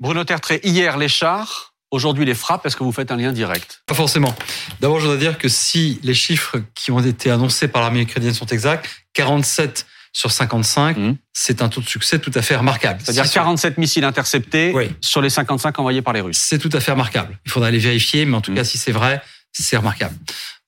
Bruno Tertré, hier les chars, aujourd'hui les frappes, est-ce que vous faites un lien direct? Pas forcément. D'abord, je voudrais dire que si les chiffres qui ont été annoncés par l'armée ukrainienne sont exacts, 47 sur 55, mmh. c'est un taux de succès tout à fait remarquable. C'est-à-dire 47 missiles interceptés sur les 55 envoyés par les Russes. C'est tout à fait remarquable. Il faudra les vérifier, mais en tout mmh. cas, si c'est vrai, c'est remarquable.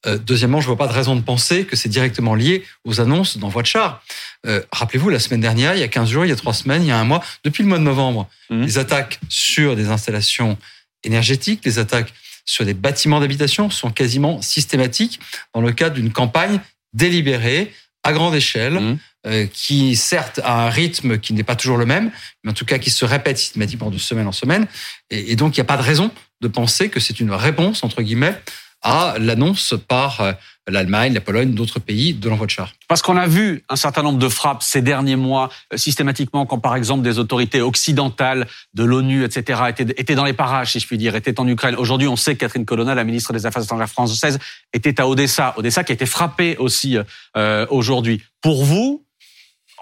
Euh, deuxièmement, je vois pas de raison de penser que c'est directement lié aux annonces d'envoi de chars. Euh, rappelez-vous, la semaine dernière, il y a 15 jours, il y a 3 semaines, il y a un mois, depuis le mois de novembre, mmh. les attaques sur des installations énergétiques, les attaques sur des bâtiments d'habitation sont quasiment systématiques dans le cadre d'une campagne délibérée à grande échelle, mmh. euh, qui certes a un rythme qui n'est pas toujours le même, mais en tout cas qui se répète systématiquement de semaine en semaine. Et, et donc, il n'y a pas de raison de penser que c'est une réponse, entre guillemets, à l'annonce par euh, l'Allemagne, la Pologne, d'autres pays de l'envoi de chars. Parce qu'on a vu un certain nombre de frappes ces derniers mois, euh, systématiquement, quand par exemple des autorités occidentales de l'ONU, etc., étaient, dans les parages, si je puis dire, étaient en Ukraine. Aujourd'hui, on sait que Catherine Colonna, la ministre des Affaires étrangères française, était à Odessa. Odessa qui a été frappée aussi euh, aujourd'hui. Pour vous,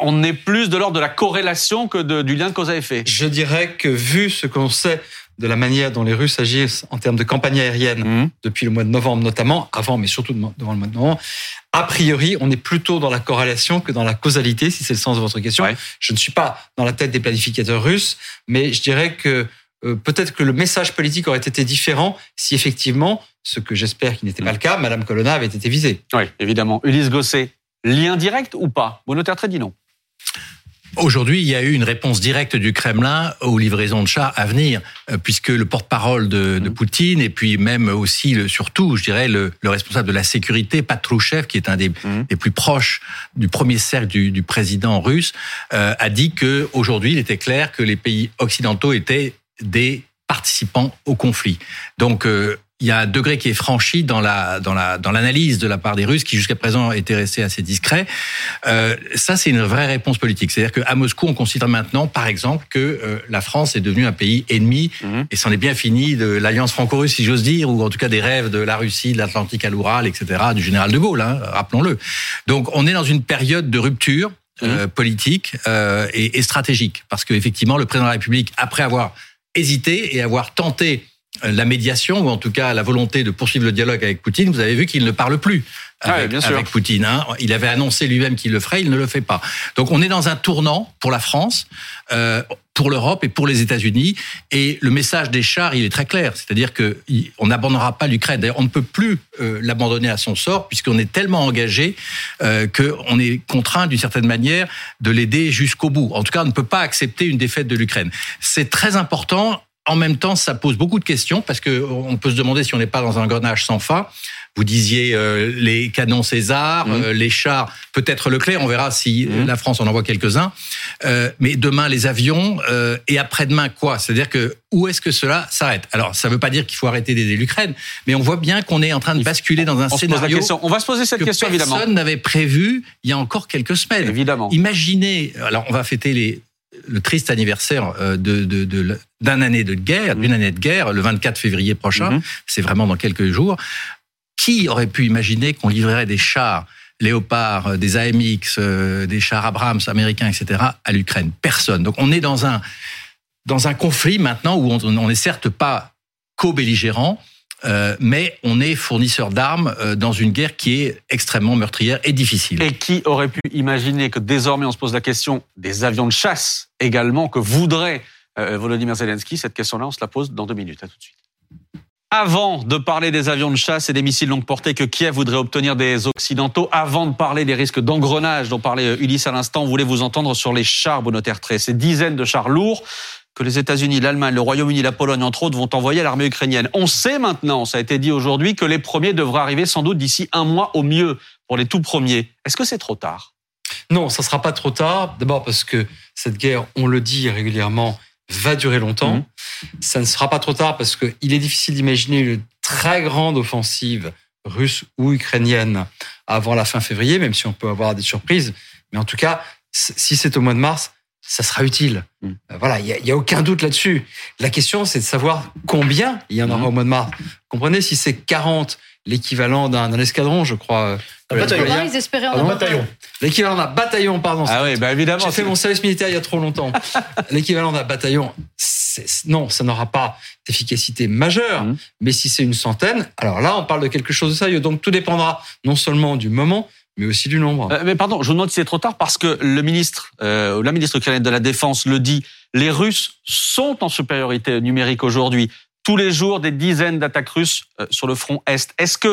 on est plus de l'ordre de la corrélation que du lien de cause à effet. Je dirais que vu ce qu'on sait de la manière dont les Russes agissent en termes de campagne aérienne mmh. depuis le mois de novembre notamment, avant mais surtout devant le mois de novembre, a priori, on est plutôt dans la corrélation que dans la causalité, si c'est le sens de votre question. Je ne suis pas dans la tête des planificateurs russes, mais je dirais que euh, peut-être que le message politique aurait été différent si effectivement, ce que j'espère qui n'était pas le cas, Madame Colonna avait été visée. Oui, évidemment. Ulysse Gosset, lien direct ou pas? Bruno Tertre dit non. Aujourd'hui, il y a eu une réponse directe du Kremlin aux livraisons de chars à venir, euh, puisque le porte-parole de, de, mmh. Poutine et puis même aussi, le, surtout, je dirais, le, le, responsable de la sécurité, Patrouchev, qui est un des, mmh. des plus proches du premier cercle du, du président russe, euh, a dit que aujourd'hui, il était clair que les pays occidentaux étaient des participants au conflit. Donc, euh, il y a un degré qui est franchi dans la dans la dans l'analyse de la part des Russes qui jusqu'à présent étaient restés assez discrets. Euh, ça, c'est une vraie réponse politique. C'est-à-dire qu'à Moscou, on considère maintenant, par exemple, que euh, la France est devenue un pays ennemi mhm. et c'en est bien fini de l'alliance franco-russe, si j'ose dire, ou en tout cas des rêves de la Russie, de l'Atlantique à l'Oural, etc., du général de Gaulle. Hein, rappelons-le. Donc, on est dans une période de rupture. Euh, mhm. politique euh, et, et stratégique parce que effectivement le président de la République après avoir hésité et avoir tenté la médiation, ou en tout cas la volonté de poursuivre le dialogue avec Poutine, vous avez vu qu'il ne parle plus avec, Poutine. Hein. Il avait annoncé lui-même qu'il le ferait, il ne le fait pas. Donc on est dans un tournant pour la France, euh, pour l'Europe et pour les États-Unis. Et le message des chars, il est très clair, c'est-à-dire que on n'abandonnera pas l'Ukraine. D'ailleurs, on ne peut plus euh, l'abandonner à son sort puisqu'on est tellement engagé euh, qu'on est contraint d'une certaine manière de l'aider jusqu'au bout. En tout cas, on ne peut pas accepter une défaite de l'Ukraine. C'est très important en même temps, ça pose beaucoup de questions parce que on peut se demander si on n'est pas dans un grenage sans fin. Vous disiez euh, les canons César, mmh. euh, les chars, peut-être Leclerc. On verra si mmh. la France en envoie quelques-uns. Euh, mais demain les avions et après-demain quoi? C'est-à-dire que où est-ce que cela s'arrête? Alors ça ne veut pas dire qu'il faut arrêter d'aider l'Ukraine, mais on voit bien qu'on est en train de basculer dans un scénario. On va se poser cette question évidemment. Personne n'avait prévu il y a encore quelques semaines. Évidemment. Imaginez. Alors on va fêter les le triste anniversaire euh, de, de, d'un année de guerre, d'une année de guerre, le 24 février prochain, mhm. c'est vraiment dans quelques jours. Qui aurait pu imaginer qu'on livrerait des chars Léopard, euh, des AMX, euh, des chars Abrams américains, etc., à l'Ukraine? Personne. Donc on est dans un, dans un conflit maintenant où on n'est certes pas co-belligérant, euh, mais on est fournisseur d'armes euh, dans une guerre qui est extrêmement meurtrière et difficile. Et qui aurait pu imaginer que désormais on se pose la question des avions de chasse également que voudrait euh, Volodymyr Zelensky? Cette question-là, on se la pose dans deux minutes. Tout de suite. Avant de parler des avions de chasse et des missiles longue portée que Kiev voudrait obtenir des Occidentaux, avant de parler des risques d'engrenage dont parlait Ulysse à l'instant, on voulait vous entendre sur les chars Bonotère Ces dizaines de chars lourds que les États-Unis, l'Allemagne, le Royaume-Uni, la Pologne, entre autres, vont envoyer à l'armée ukrainienne. On sait maintenant, ça a été dit aujourd'hui, que les premiers devraient arriver sans doute d'ici un mois au mieux pour les tout premiers. Est-ce que c'est trop tard? Non, ça sera pas trop tard. D'abord parce que cette guerre, on le dit régulièrement, va durer longtemps. Mhm. Ça ne sera pas trop tard parce qu'il est difficile d'imaginer une très grande offensive russe ou ukrainienne avant la fin février, même si on peut avoir des surprises. Mais en tout cas, si c'est au mois de mars, ça sera utile. Mm. Euh, voilà, il y, a, aucun doute là-dessus. La question, c'est de savoir combien il y en aura mm. au mois de mars. Comprenez, si c'est 40 l'équivalent d'un escadron, je crois. Un euh, bataillon. Goya. Ils espéraient en Pardon, avoir bataillon. L'équivalent d'un bataillon, pardon. Ah oui, bah évidemment. J'ai fait mon service militaire il y a trop longtemps. L'équivalent d'un bataillon, non, ça n'aura pas d'efficacité majeure. Mhm. Mais si c'est une centaine, alors là, on parle de quelque chose de sérieux. Donc tout dépendra non seulement du moment, mais aussi du nombre. Euh, mais pardon, je vous demande si c'est trop tard parce que le ministre, euh, la ministre ukrainienne de la Défense le dit, les Russes sont en supériorité numérique aujourd'hui. Tous les jours, des dizaines d'attaques russes euh, sur le front Est. Est-ce que,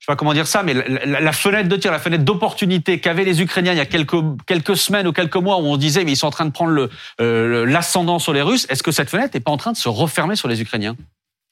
je sais pas comment dire ça, mais la, la- la fenêtre de tir, la fenêtre d'opportunité qu'avaient les Ukrainiens il y a quelques, quelques semaines ou quelques mois où on disait mais ils sont en train de prendre euh, l'ascendant sur les Russes, est-ce que cette fenêtre n'est pas en train de se refermer sur les Ukrainiens?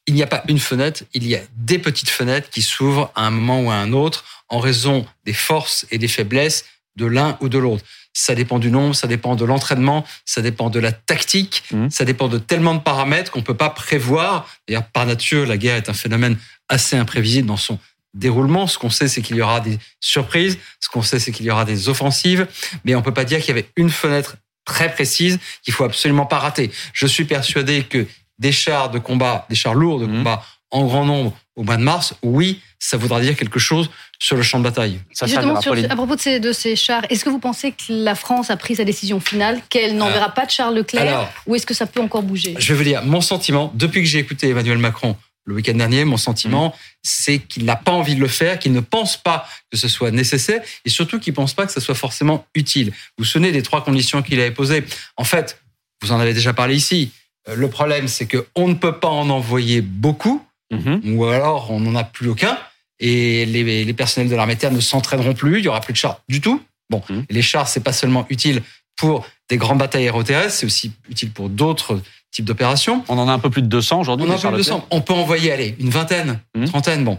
Il n'y a pas une fenêtre, il y a des petites fenêtres qui s'ouvrent à un moment ou à un autre en raison des forces et des faiblesses de l'un ou de l'autre. Ça dépend du nombre, ça dépend de l'entraînement, ça dépend de la tactique, Mhm. ça dépend de tellement de paramètres qu'on peut pas prévoir. D'ailleurs, par nature, la guerre est un phénomène assez imprévisible dans son déroulement. Ce qu'on sait, c'est qu'il y aura des surprises. Ce qu'on sait, c'est qu'il y aura des offensives. Mais on peut pas dire qu'il y avait une fenêtre très précise qu'il faut absolument pas rater. Je suis persuadé que des chars de combat, des chars lourds de Mhm. combat en grand nombre au mois de mars, oui, ça voudra dire quelque chose sur le champ de bataille. Ça Justement, sur- à propos de ces, de ces chars, est-ce que vous pensez que la France a pris sa décision finale, qu'elle n'enverra pas de Charles Leclerc, Alors, ou est-ce que ça peut encore bouger? je vais vous dire, mon sentiment, depuis que j'ai écouté Emmanuel Macron le week-end dernier, mon sentiment, c'est qu'il n'a pas envie de le faire, qu'il ne pense pas que ce soit nécessaire, et surtout qu'il ne pense pas que ce soit forcément utile. Vous vous souvenez des trois conditions qu'il avait posées En fait, vous en avez déjà parlé ici. Euh, Le problème, c'est qu'on ne peut pas en envoyer beaucoup, Mhm. ou alors on n'en a plus aucun, et les, les personnels de l'armée terre ne s'entraîneront plus, il y aura plus de chars du tout. Bon, Mhm. les chars, c'est pas seulement utile pour des grandes batailles aéroterrestres, c'est aussi utile pour d'autres types d'opérations. On en a un peu plus de 200 aujourd'hui. On en a plus de Charles 200. On peut envoyer, allez, une vingtaine, Mhm. une trentaine. Bon,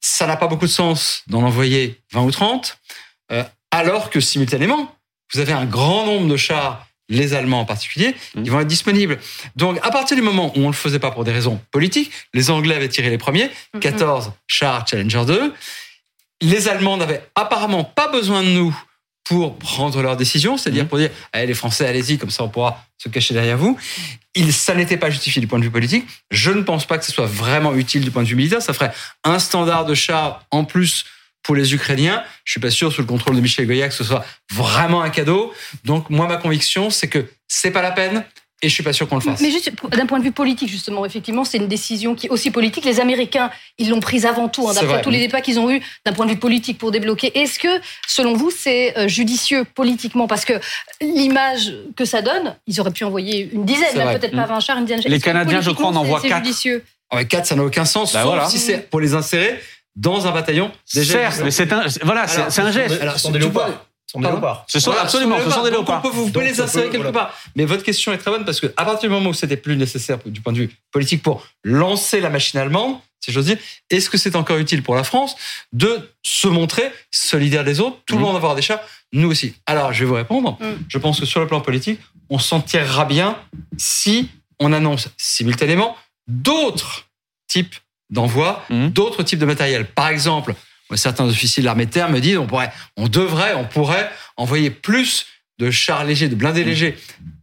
ça n'a pas beaucoup de sens d'en envoyer 20 ou 30, euh, alors que simultanément, vous avez un grand nombre de chars, les Allemands en particulier, Mhm. qui vont être disponibles. Donc, à partir du moment où on ne le faisait pas pour des raisons politiques, les Anglais avaient tiré les premiers, Mhm. 14 chars Challenger 2. Les Allemands n'avaient apparemment pas besoin de nous pour prendre leurs décisions, c'est-à-dire Mhm. pour dire allez les Français, allez-y, comme ça on pourra se cacher derrière vous. Il, ça n'était pas justifié du point de vue politique. Je ne pense pas que ce soit vraiment utile du point de vue militaire. Ça ferait un standard de chars en plus pour les Ukrainiens. Je suis pas sûr sous le contrôle de Michel Goya que ce soit vraiment un cadeau. Donc moi ma conviction c'est que c'est pas la peine et je suis pas sûr qu'on le fasse. Mais juste d'un point de vue politique, justement, effectivement, c'est une décision qui est aussi politique. Les Américains, ils l'ont prise avant tout, hein, d'après tous les débats qu'ils ont eus d'un point de vue politique pour débloquer. Est-ce que, selon vous, c'est euh, judicieux politiquement? Parce que l'image que ça donne, ils auraient pu envoyer une dizaine, vrai. peut-être pas 20 chars, une dizaine. Les Est-ce que Canadiens, je crois, en envoient c'est- c'est quatre. judicieux Avec 4 ça n'a aucun sens Bah sauf voilà. si c'est pour les insérer dans un bataillon déjà Certes, mais c'est un, voilà, c'est un geste. Alors, Ce sont des léopards. Ce sont des Pardon léopards. Ce sont Voilà, absolument, ce sont des Donc, léopards. on peut- vous pouvez Donc, les insérer peut- quelque voilà. part. Mais votre question est très bonne parce que à partir du moment où c'était plus nécessaire du point de vue politique pour lancer la machine allemande, si j'ose dire, est-ce que c'est encore utile pour la France de se montrer solidaire des autres? Tout le Mhm. monde avoir des chats, nous aussi. Alors, je vais vous répondre. Mhm. Je pense que sur le plan politique, on s'en tirera bien si on annonce simultanément d'autres types d'envois, Mhm. d'autres types de matériel. Par exemple, certains officiers de l'armée de terre me disent on pourrait, on devrait, on pourrait envoyer plus de chars légers, de blindés légers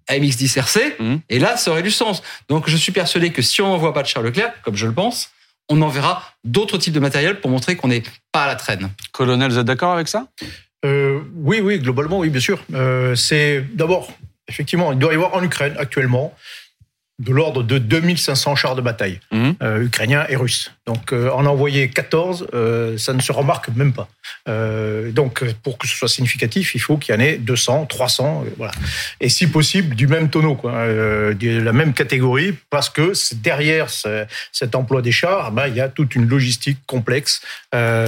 à MX-10 RC, Mhm. et là, ça aurait du sens. Donc, je suis persuadé que si on n'envoie pas de chars Leclerc, comme je le pense, on enverra d'autres types de matériel pour montrer qu'on n'est pas à la traîne. Colonel, vous êtes d'accord avec ça? Euh, oui, oui, globalement, oui, bien sûr. Euh, c'est d'abord, effectivement, il doit y avoir en Ukraine actuellement de l'ordre de 2500 chars de bataille, Mhm. euh, ukrainiens et russes. Donc, euh, en envoyer 14, euh, ça ne se remarque même pas. Euh, donc, pour que ce soit significatif, il faut qu'il y en ait 200, 300, euh, voilà. Et si possible, du même tonneau, quoi, de la même catégorie, parce que derrière ce- cet emploi des chars, ben, il y a toute une logistique complexe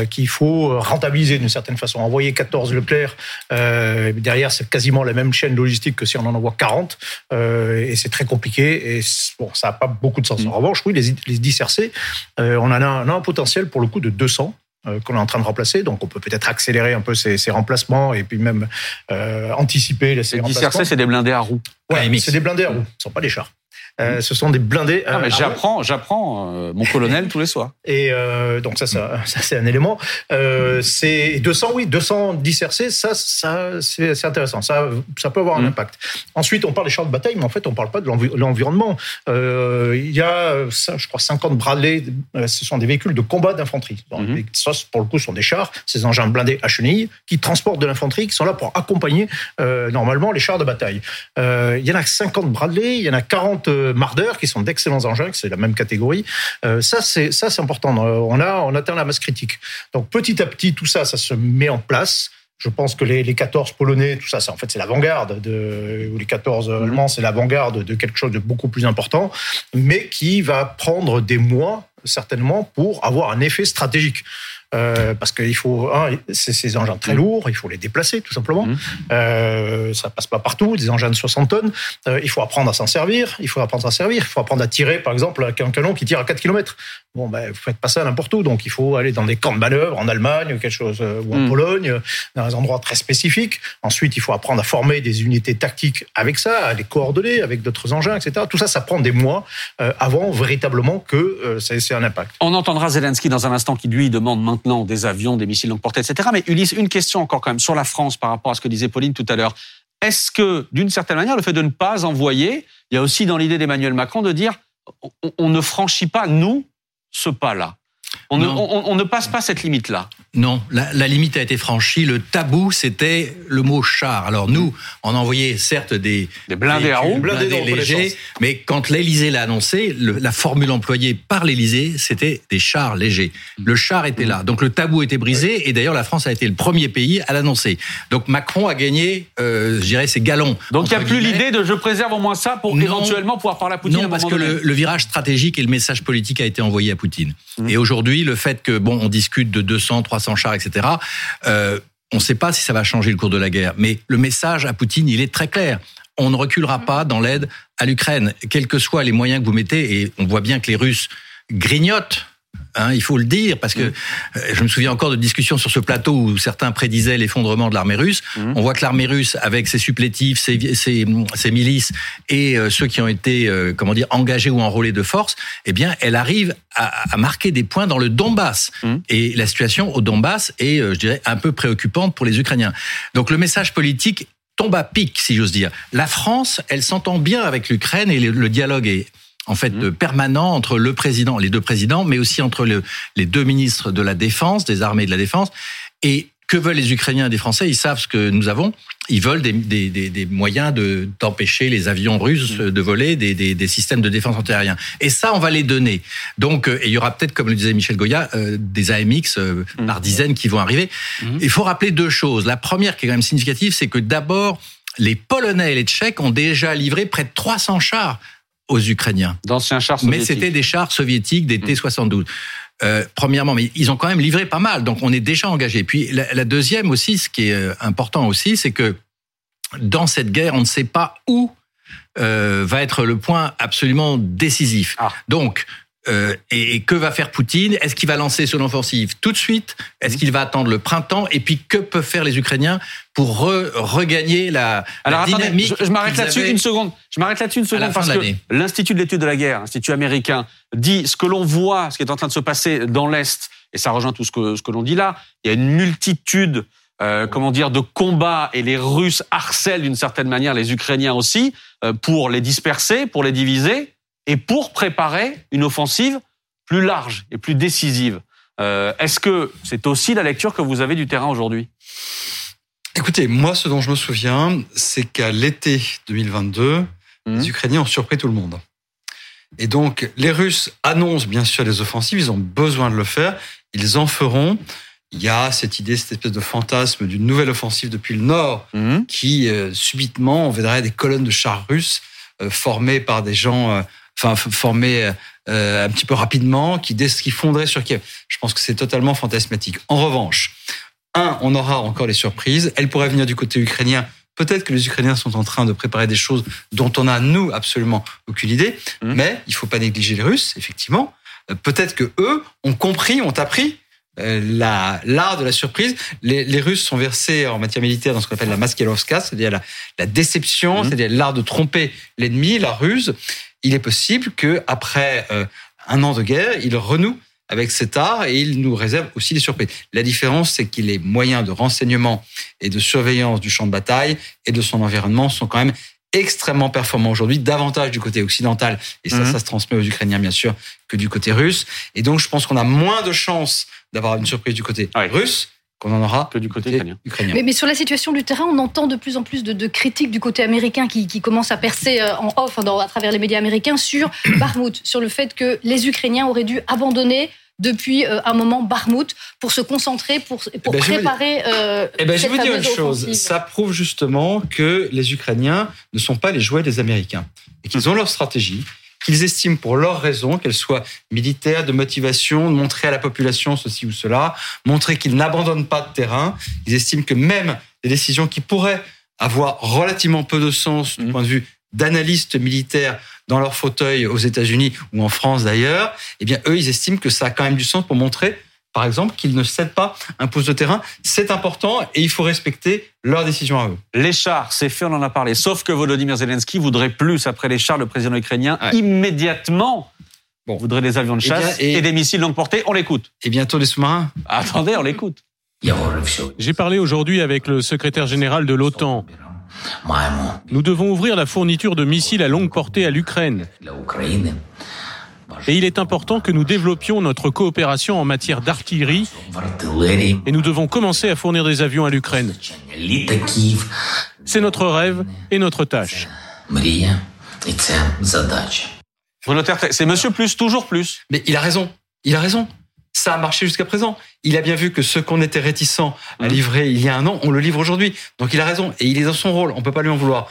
qu'il faut rentabiliser d'une certaine façon. Envoyer 14 Leclerc, derrière, c'est quasiment la même chaîne logistique que si on en envoie 40, euh, et c'est très compliqué, et bon, ça n'a pas beaucoup de sens. Mm. En revanche, oui, les, les 10 RC, euh, on en a, un- on a un potentiel pour le coup de 200 euh, qu'on est en train de remplacer, donc on peut peut-être accélérer un peu ces, ces remplacements et puis même euh, anticiper ces Les 10 remplacements. RC, c'est des blindés à roues. Ouais, AMX. c'est des blindés à roues, ce ne sont pas des chars. Euh, ce sont des blindés. Mais euh, j'apprends, j'apprends euh, mon colonel tous les soirs. Et donc ça, ça, ça c'est un élément. C'est 200, oui, 210 RC, ça, ça c'est intéressant. Ça, ça peut avoir un Mm. impact. Ensuite, on parle des chars de bataille, mais en fait, on parle pas de l'envi- l'environnement. Il y a, ça, je crois, 50 Bradley. Ce sont des véhicules de combat d'infanterie. Donc, Mhm. et Ça, pour le coup, sont des chars, ces engins blindés à chenilles qui transportent de l'infanterie, qui sont là pour accompagner normalement les chars de bataille. Il y en a 50 Bradley, il y en a 40 euh, Marder qui sont d'excellents engins, c'est la même catégorie. Euh, ça, c'est ça, c'est important. Euh, On a, on atteint la masse critique. Donc petit à petit, tout ça, ça se met en place. Je pense que les, les 14 polonais, tout ça, c'est en fait c'est l'avant-garde de ou les 14 allemands, c'est l'avant-garde de quelque chose de beaucoup plus important, mais qui va prendre des mois certainement pour avoir un effet stratégique. Euh, parce qu'il faut, un, c'est ces engins très lourds, il faut les déplacer tout simplement. Mhm. Euh, ça passe pas partout, des engins de 60 tonnes. Euh, il faut apprendre à s'en servir, il faut apprendre à s'en servir, il faut apprendre à tirer, par exemple, avec un canon qui tire à 4 km. Bon, ben, vous faites pas ça n'importe où, donc il faut aller dans des camps de manœuvre en Allemagne ou quelque chose, euh, ou en Mhm. Pologne, dans des endroits très spécifiques. Ensuite, il faut apprendre à former des unités tactiques avec ça, à les coordonner avec d'autres engins, etc. Tout ça, ça prend des mois avant véritablement que c'est c'est un impact. On entendra Zelensky dans un instant qui lui demande maintenant des avions, des missiles longue portée, etc. Mais Ulysse, une question encore quand même sur la France par rapport à ce que disait Pauline tout à l'heure. Est-ce que, d'une certaine manière, le fait de ne pas envoyer, il y a aussi dans l'idée d'Emmanuel Macron de dire on, on ne franchit pas, nous, ce pas-là? On ne, Non. on- on ne passe pas cette limite-là. Non, la, la limite a été franchie. Le tabou, c'était le mot char. Alors nous, on a envoyé certes des, Des blindés à roues. blindés blindés légers, mais quand l'Élysée l'a annoncé, le- la formule employée par l'Élysée, c'était des chars légers. Le char était là, donc le tabou était brisé. Et d'ailleurs, la France a été le premier pays à l'annoncer. Donc Macron a gagné, euh, je dirais, ses galons. Donc il n'y a plus guillemets. l'idée de je préserve au moins ça pour Non. éventuellement pouvoir parler à Poutine à Non, un parce que donné. le, le virage stratégique et le message politique a été envoyé à Poutine. Mhm. Et aujourd'hui, le fait que bon, on discute de 200, 300 chars, etc. Euh, on ne sait pas si ça va changer le cours de la guerre, mais le message à Poutine, il est très clair. On ne reculera pas dans l'aide à l'Ukraine, quels que soient les moyens que vous mettez. Et on voit bien que les Russes grignotent. Hein, il faut le dire parce que euh, je me souviens encore de discussions sur ce plateau où certains prédisaient l'effondrement de l'armée russe. Mhm. On voit que l'armée russe, avec ses supplétifs, ses, ses, ses milices et euh, ceux qui ont été, euh, comment dire, engagés ou enrôlés de force, eh bien, elle arrive à, à marquer des points dans le Donbass. Mhm. Et la situation au Donbass est, euh, je dirais, un peu préoccupante pour les Ukrainiens. Donc le message politique tombe à pic, si j'ose dire. La France, elle s'entend bien avec l'Ukraine et le dialogue est en fait Mhm. permanent entre le président, les deux présidents, mais aussi entre le- les deux ministres de la défense, des armées et de la défense. Et que veulent les Ukrainiens et les Français? Ils savent ce que nous avons. Ils veulent des, des, des, des moyens de d'empêcher les avions russes de voler, des, des, des systèmes de défense antiaérien. Et ça, on va les donner. Donc, euh, et il y aura peut-être, comme le disait Michel Goya, euh, des AMX euh, Mhm. par dizaines qui vont arriver. Mhm. Il faut rappeler deux choses. La première, qui est quand même significative, c'est que d'abord, les Polonais et les Tchèques ont déjà livré près de 300 chars aux Ukrainiens. D'anciens chars Mais soviétiques. c'était des chars soviétiques, des Mm. T-72. Euh, premièrement, mais ils ont quand même livré pas mal, donc on est déjà engagé. Puis la, la deuxième aussi, ce qui est euh, important aussi, c'est que dans cette guerre, on ne sait pas où euh, va être le point absolument décisif. Ah. Donc, euh, et, et que va faire Poutine? Est-ce qu'il va lancer son offensive tout de suite? Est-ce qu'il va attendre le printemps? Et puis, que peuvent faire les Ukrainiens pour re- regagner la, Alors la attendez, dynamique je, je m'arrête là-dessus une seconde. Je m'arrête là-dessus une seconde parce que l'Institut de l'étude de la guerre, Institut américain, dit ce que l'on voit, ce qui est en train de se passer dans l'Est, et ça rejoint tout ce que, ce que l'on dit là, il y a une multitude, euh, comment dire, de combats, et les Russes harcèlent d'une certaine manière les Ukrainiens aussi, euh, pour les disperser, pour les diviser, et pour préparer une offensive plus large et plus décisive. Euh, Est-ce que c'est aussi la lecture que vous avez du terrain aujourd'hui? Écoutez, moi, ce dont je me souviens, c'est qu'à l'été 2022, Mhm. les Ukrainiens ont surpris tout le monde. Et donc, les Russes annoncent bien sûr des offensives, ils ont besoin de le faire, ils en feront. Il y a cette idée, cette espèce de fantasme d'une nouvelle offensive depuis le nord Mhm. qui, euh, subitement, on verrait des colonnes de chars russes euh, formées par des gens, euh, enfin, f- formées euh, un petit peu rapidement, qui, qui fonderaient sur Kiev. Je pense que c'est totalement fantasmatique. En revanche, un, on aura encore les surprises. Elles pourraient venir du côté ukrainien. Peut-être que les Ukrainiens sont en train de préparer des choses dont on a, nous, absolument aucune idée. Mhm. Mais il faut pas négliger les Russes, effectivement. Euh, Peut-être que eux ont compris, ont appris euh, la- l'art de la surprise. Les, les Russes sont versés en matière militaire dans ce qu'on appelle la maskelovska, c'est-à-dire la, la déception, Mhm. c'est-à-dire l'art de tromper l'ennemi, la ruse. Il est possible que après euh, un an de guerre, il renoue avec cet art et il nous réserve aussi des surprises. La différence, c'est que les moyens de renseignement et de surveillance du champ de bataille et de son environnement sont quand même extrêmement performants aujourd'hui, davantage du côté occidental, et ça, Mhm. ça se transmet aux Ukrainiens bien sûr, que du côté russe. Et donc, je pense qu'on a moins de chances d'avoir une surprise du côté Ouais. russe qu'on en aura Que du côté ukrainien. ukrainien. Mais, mais sur la situation du terrain, on entend de plus en plus de, de critiques du côté américain qui, qui commencent à percer euh, en off dans- à travers les médias américains sur Barmout, sur le fait que les Ukrainiens auraient dû abandonner depuis euh, un moment Barmout pour se concentrer, pour, pour ben, je vais vous préparer. euh, Eh ben, je cette vais vous dire une chose. offensive. Ça prouve justement que les Ukrainiens ne sont pas les jouets des Américains et qu'ils ont leur stratégie, qu'ils estiment pour leurs raisons, qu'elles soient militaires, de motivation, de montrer à la population ceci ou cela, montrer qu'ils n'abandonnent pas de terrain. Ils estiment que même des décisions qui pourraient avoir relativement peu de sens du Mhm. point de vue d'analystes militaires dans leur fauteuil aux États-Unis ou en France d'ailleurs, eh bien eux ils estiment que ça a quand même du sens pour montrer par exemple, qu'ils ne cèdent pas un poste de terrain. C'est important et il faut respecter leurs décisions à eux. Les chars, c'est fait, on en a parlé. Sauf que Volodymyr Zelensky voudrait plus après les chars, le président ukrainien, Ouais. immédiatement. Bon. voudrait des avions de Eh bien, chasse et- et... des missiles longue portée. On l'écoute. Et bientôt les sous-marins. Attendez, on l'écoute. J'ai parlé aujourd'hui avec le secrétaire général de l'OTAN. Nous devons ouvrir la fourniture de missiles à longue portée à l'Ukraine. Et il est important que nous développions notre coopération en matière d'artillerie et nous devons commencer à fournir des avions à l'Ukraine. C'est notre rêve et notre tâche. Bruno c'est Monsieur Plus, toujours plus. Mais il a raison. Il a raison. Ça a marché jusqu'à présent. Il a bien vu que ce qu'on était réticent à Mhm. livrer il y a un an, on le livre aujourd'hui. Donc il a raison et il est dans son rôle. On peut pas lui en vouloir.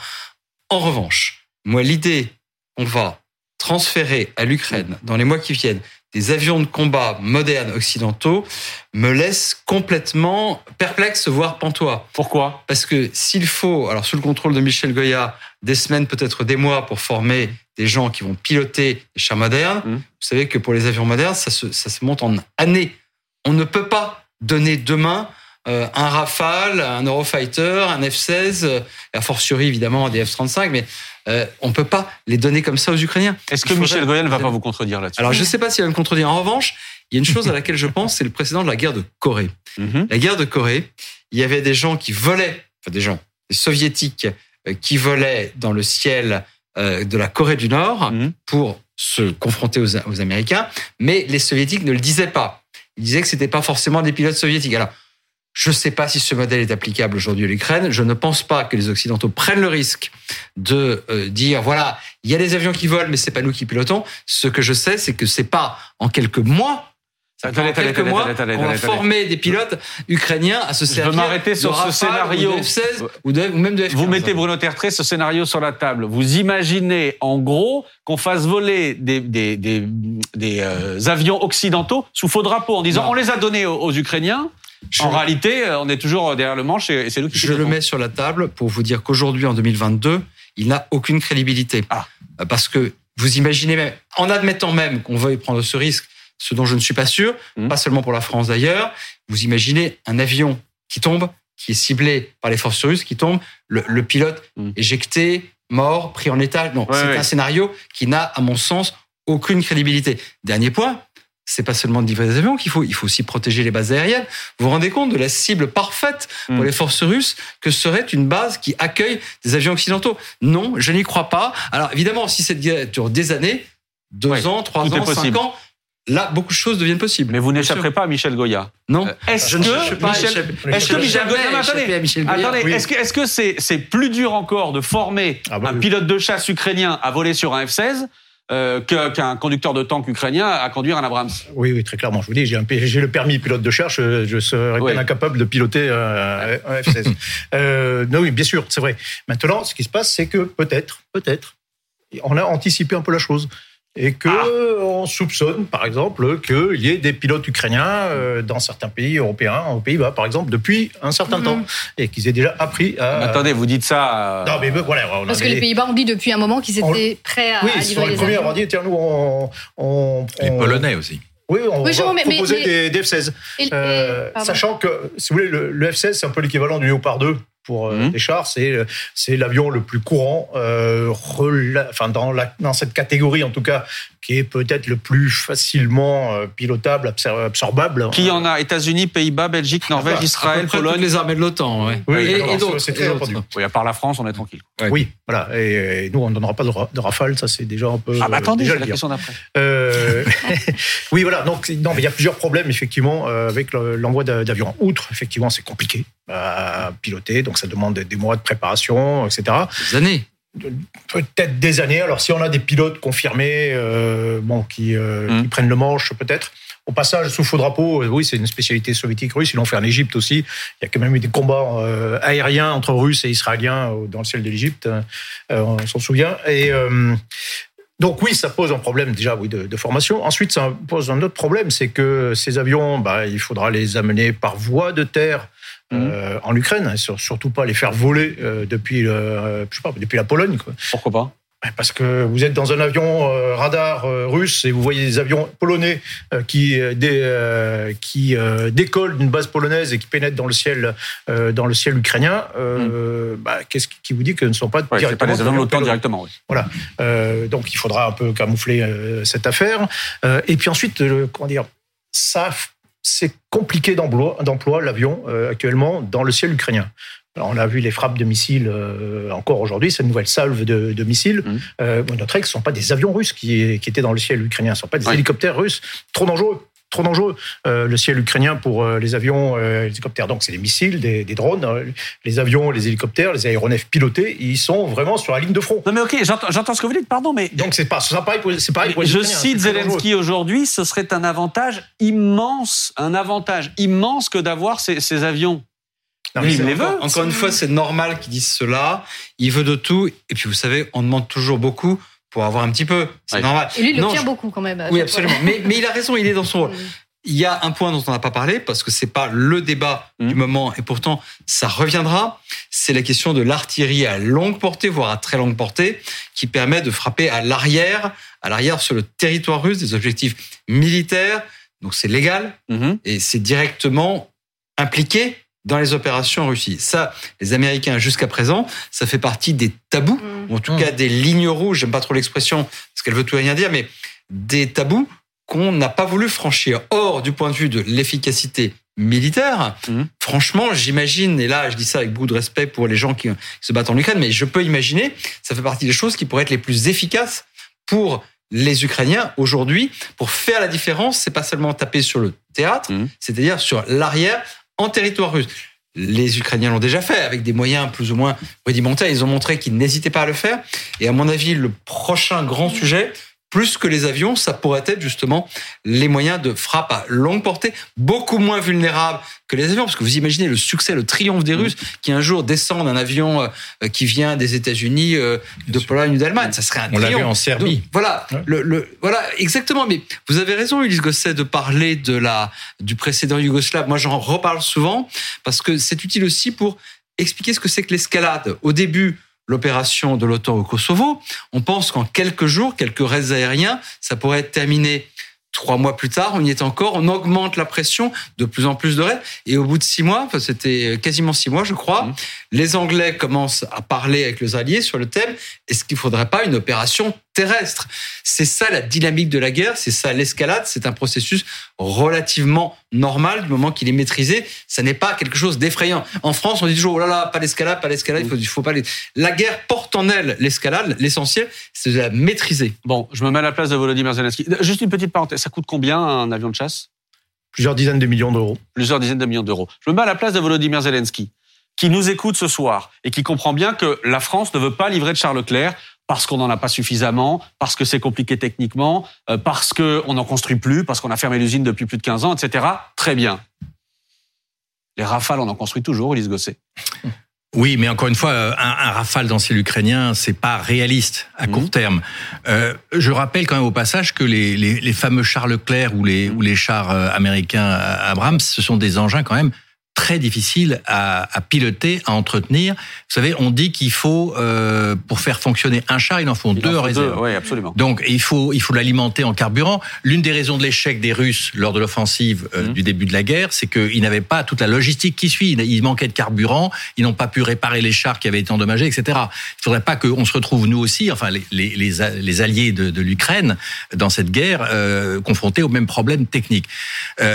En revanche, moi, l'idée qu'on va transférer à l'Ukraine dans les mois qui viennent des avions de combat modernes occidentaux me laisse complètement perplexe, voire pantois. Pourquoi? Parce que s'il faut, alors sous le contrôle de Michel Goya, des semaines, peut-être des mois pour former des gens qui vont piloter des chars modernes, Mhm. vous savez que pour les avions modernes, ça se, ça se monte en années. On ne peut pas donner demain euh, un Rafale, un Eurofighter, un F-16, euh, a fortiori évidemment des F-35, mais euh, on ne peut pas les donner comme ça aux Ukrainiens. Est-ce que Michel Goyen ne va pas vous contredire là-dessus Alors je ne sais pas s'il va me contredire. En revanche, il y a une chose à laquelle je pense, c'est le précédent de la guerre de Corée. Mhm. La guerre de Corée, il y avait des gens qui volaient, enfin des gens, des soviétiques euh, qui volaient dans le ciel euh, de la Corée du Nord Mhm. pour se confronter aux, aux Américains, mais les soviétiques ne le disaient pas. Ils disaient que c'était pas forcément des pilotes soviétiques. Alors, je ne sais pas si ce modèle est applicable aujourd'hui à l'Ukraine. Je ne pense pas que les Occidentaux prennent le risque de euh, dire voilà, il y a des avions qui volent, mais c'est pas nous qui pilotons. Ce que je sais, c'est que c'est pas en quelques mois. en quelques mois, on va former des pilotes ukrainiens à se Je servir m'arrêter sur ce scénario. ou de F-16 ou, de- ou même de F-15. Vous mettez Bruno Tertrais ce scénario sur la table. Vous imaginez en gros qu'on fasse voler des, des, des, des, euh, avions occidentaux sous faux drapeau en disant Non. on les a donnés aux, aux Ukrainiens. Je- en réalité, euh, on est toujours derrière le manche et c'est nous qui Je le mets sur la table pour vous dire qu'aujourd'hui, en 2022, il n'a aucune crédibilité. Ah. Euh, Parce que vous imaginez même, en admettant même qu'on veuille prendre ce risque, ce dont je ne suis pas sûr, Mhm. pas seulement pour la France d'ailleurs, vous imaginez un avion qui tombe, qui est ciblé par les forces russes, qui tombe, le, le pilote Mhm. éjecté, mort, pris en étage. Non, Ouais, c'est ouais. un scénario qui n'a, à mon sens, aucune crédibilité. Dernier point, c'est pas seulement de livrer des avions qu'il faut, il faut aussi protéger les bases aériennes. Vous vous rendez compte de la cible parfaite pour Mm. les forces russes que serait une base qui accueille des avions occidentaux? Non, je n'y crois pas. Alors évidemment, si cette guerre dure des années, deux Ouais, ans, trois est ans, cinq ans, là, beaucoup de choses deviennent possibles. Mais vous n'échapperez pas à Michel Goya. Non. Euh, Est-ce que Michel- est-ce que Michel Goya, non, attendez. Michel Goya. Attendez, Oui. est-ce que est-ce que c'est c'est plus dur encore de former Ah bah un oui. pilote de chasse ukrainien à voler sur un F-16 euh, qu'un conducteur de tank ukrainien à conduire un Abrams Oui, oui, très clairement. Je vous dis, j'ai le permis pilote de chasse, je, je serais Oui. bien incapable de piloter euh, un F-16. euh, non, oui, bien sûr, c'est vrai. Maintenant, ce qui se passe, c'est que peut-être, peut-être, on a anticipé un peu la chose. Et que Ah. on soupçonne, par exemple, qu'il y ait des pilotes ukrainiens euh, dans certains pays européens, aux Pays-Bas, par exemple, depuis un certain Mhm. temps, et qu'ils aient déjà appris à. Attendez, vous dites ça. euh, Non, mais voilà, on Parce que les Pays-Bas ont dit depuis un moment qu'ils On- étaient prêts à, Oui, ils sont les les premiers à avoir dit tiens, nous, on. on Les on- Polonais aussi. Oui, on Oui, va mais- proposer mais- Des, des F-16. Et- et- Euh, sachant que, si vous voulez, le, le F-16, c'est un peu l'équivalent du Léopard 2 pour euh, Mhm. des chars. C'est c'est l'avion le plus courant, euh, rela- enfin dans la dans cette catégorie en tout cas, qui est peut-être le plus facilement euh, pilotable, absor- absorbable. Qui en a États-Unis, Pays-Bas, Belgique, Norvège, bah, À Israël, Pologne les armées de l'OTAN, ouais. Oui, et, et d'autres. c'est très et d'autres. Oui, à part la France, on est tranquille. Ouais. Oui, voilà. Et, et nous, on ne donnera pas de, ra- de rafale, ça c'est déjà un peu. Ah bah attendez, le la dire. question d'après. Euh, oui, voilà. Donc, c'est- non, mais il y a plusieurs problèmes effectivement euh, avec le- l'envoi d'a- d'avions. Outre, effectivement, c'est compliqué à piloter, donc ça demande des mois de préparation, etc. Des années. Peut-être des années. Alors, si on a des pilotes confirmés, euh, bon, qui, euh, Mm. qui prennent le manche, peut-être. Au passage, sous faux drapeau, euh, oui, c'est une spécialité soviétique russe. Ils l'ont fait en Égypte aussi. Il y a quand même eu des combats euh, aériens entre Russes et Israéliens dans le ciel de l'Égypte. euh, on s'en souvient. Et donc oui, ça pose un problème déjà oui, de, de formation. Ensuite, ça pose un autre problème, c'est que ces avions, bah, il faudra les amener par voie de terre euh, en Ukraine, sur- surtout pas les faire voler euh, depuis, euh, je sais pas, depuis la Pologne. Quoi. Pourquoi pas? Parce que vous êtes dans un avion radar russe et vous voyez des avions polonais qui, dé- qui décollent d'une base polonaise et qui pénètrent dans le ciel, dans le ciel ukrainien. euh, bah, Qu'est-ce qui- vous dit que ce ne sont pas Ouais, pas directement les avions de l'OTAN directement. oui. euh, donc il faudra un peu camoufler cette affaire. Et puis ensuite, comment dire, ça, c'est compliqué d'emploi, d'emploi l'avion euh, actuellement dans le ciel ukrainien. Alors, on a vu les frappes de missiles euh, encore aujourd'hui, cette nouvelle salve de, de missiles. Mhm. Euh, on noterait que ce ne sont pas des avions russes qui, qui étaient dans le ciel ukrainien, ce ne sont pas des hélicoptères russes. Trop dangereux. Trop dangereux, euh, le ciel ukrainien pour euh, les avions, euh, les hélicoptères. Donc, c'est des missiles, des, des drones. euh, les avions, les hélicoptères, les aéronefs pilotés, ils sont vraiment sur la ligne de front. Non mais ok, j'entends ce que vous dites, pardon, mais Donc c'est pas, pareil pour, pareil pour les je Ukrainiens, cite. Zelensky aujourd'hui, ce serait un avantage immense, un avantage immense que d'avoir ces, ces avions. Non, Oui, mais il les veut. Encore, encore une fois, c'est normal qu'ils disent cela. Il veut de tout. Et puis, vous savez, on demande toujours beaucoup pour avoir un petit peu. C'est Ouais. normal. Et lui, il Non, obtient je- beaucoup quand même. Oui, absolument. Mais, mais il a raison, il est dans son rôle. Il y a un point dont on n'a pas parlé parce que c'est pas le débat Mhm. du moment et pourtant ça reviendra. C'est la question de l'artillerie à longue portée, voire à très longue portée, qui permet de frapper à l'arrière, à l'arrière sur le territoire russe des objectifs militaires. Donc c'est légal Mhm. et c'est directement impliqué dans les opérations en Russie. Ça, les Américains jusqu'à présent, ça fait partie des tabous Mm. ou en tout Mm. cas des lignes rouges, j'aime pas trop l'expression parce qu'elle veut tout et rien dire, mais des tabous qu'on n'a pas voulu franchir. Or, du point de vue de l'efficacité militaire, Mhm. franchement, j'imagine, et là je dis ça avec beaucoup de respect pour les gens qui se battent en Ukraine, mais je peux imaginer, ça fait partie des choses qui pourraient être les plus efficaces pour les Ukrainiens aujourd'hui, pour faire la différence, c'est pas seulement taper sur le théâtre, c'est-à-dire sur l'arrière en territoire russe. Les Ukrainiens l'ont déjà fait avec des moyens plus ou moins rudimentaires. Ils ont montré qu'ils n'hésitaient pas à le faire. Et à mon avis, le prochain grand sujet, plus que les avions, ça pourrait être justement les moyens de frappe à longue portée, beaucoup moins vulnérables que les avions. Parce que vous imaginez le succès, le triomphe des Russes qui un jour descendent un avion euh, qui vient des États-Unis, euh, de Pologne ou d'Allemagne. Ça serait un On l'a vu triomphe. en Serbie. Donc, voilà, Ouais. le, le- voilà, exactement. Mais vous avez raison, Ulysse Gosset, de parler de la, du précédent yougoslave. Moi, j'en reparle souvent parce que c'est utile aussi pour expliquer ce que c'est que l'escalade. Au début, l'opération de l'OTAN au Kosovo, on pense qu'en quelques jours, quelques raids aériens, ça pourrait être terminé. Trois mois plus tard, on y est encore, on augmente la pression, de plus en plus de raids. Et au bout de six mois, enfin, c'était quasiment six mois, je crois, Mhm. les Anglais commencent à parler avec les Alliés sur le thème est-ce qu'il ne faudrait pas une opération terrestre? C'est ça la dynamique de la guerre, c'est ça l'escalade, c'est un processus relativement normal du moment qu'il est maîtrisé. Ça n'est pas quelque chose d'effrayant. En France, on dit toujours oh là là, pas l'escalade, pas l'escalade, il faut, il faut pas les... La guerre porte en elle l'escalade, l'essentiel, c'est de la maîtriser. Bon, je me mets à la place de Volodymyr Zelensky. Juste une petite parenthèse, ça coûte combien un avion de chasse? Plusieurs dizaines de millions d'euros. Plusieurs dizaines de millions d'euros. Je me mets à la place de Volodymyr Zelensky, qui nous écoute ce soir et qui comprend bien que la France ne veut pas livrer de Charles Leclerc parce qu'on n'en a pas suffisamment, parce que c'est compliqué techniquement, euh, parce qu'on n'en construit plus, parce qu'on a fermé l'usine depuis plus de 15 ans, etc. Très bien. Les rafales, on en construit toujours, Ulysse Gosset. Oui, mais encore une fois, euh, un, un rafale dans ciel ukrainien, c'est pas réaliste à court Mhm. terme. Euh, je rappelle quand même au passage que les, les, les fameux chars Leclerc ou les, ou les chars américains Abrams, ce sont des engins quand même très difficile à, à, piloter, à entretenir. Vous savez, on dit qu'il faut, euh, pour faire fonctionner un char, il en faut deux en réserve. Oui, absolument. Donc, il faut, il faut l'alimenter en carburant. L'une des raisons de l'échec des Russes lors de l'offensive euh, mmh. du début de la guerre, c'est qu'ils n'avaient pas toute la logistique qui suit. Il manquait de carburant, ils n'ont pas pu réparer les chars qui avaient été endommagés, etc. Il ne faudrait pas qu'on se retrouve, nous aussi, enfin, les, les, les alliés de, de l'Ukraine, dans cette guerre, euh, confrontés aux mêmes problèmes techniques.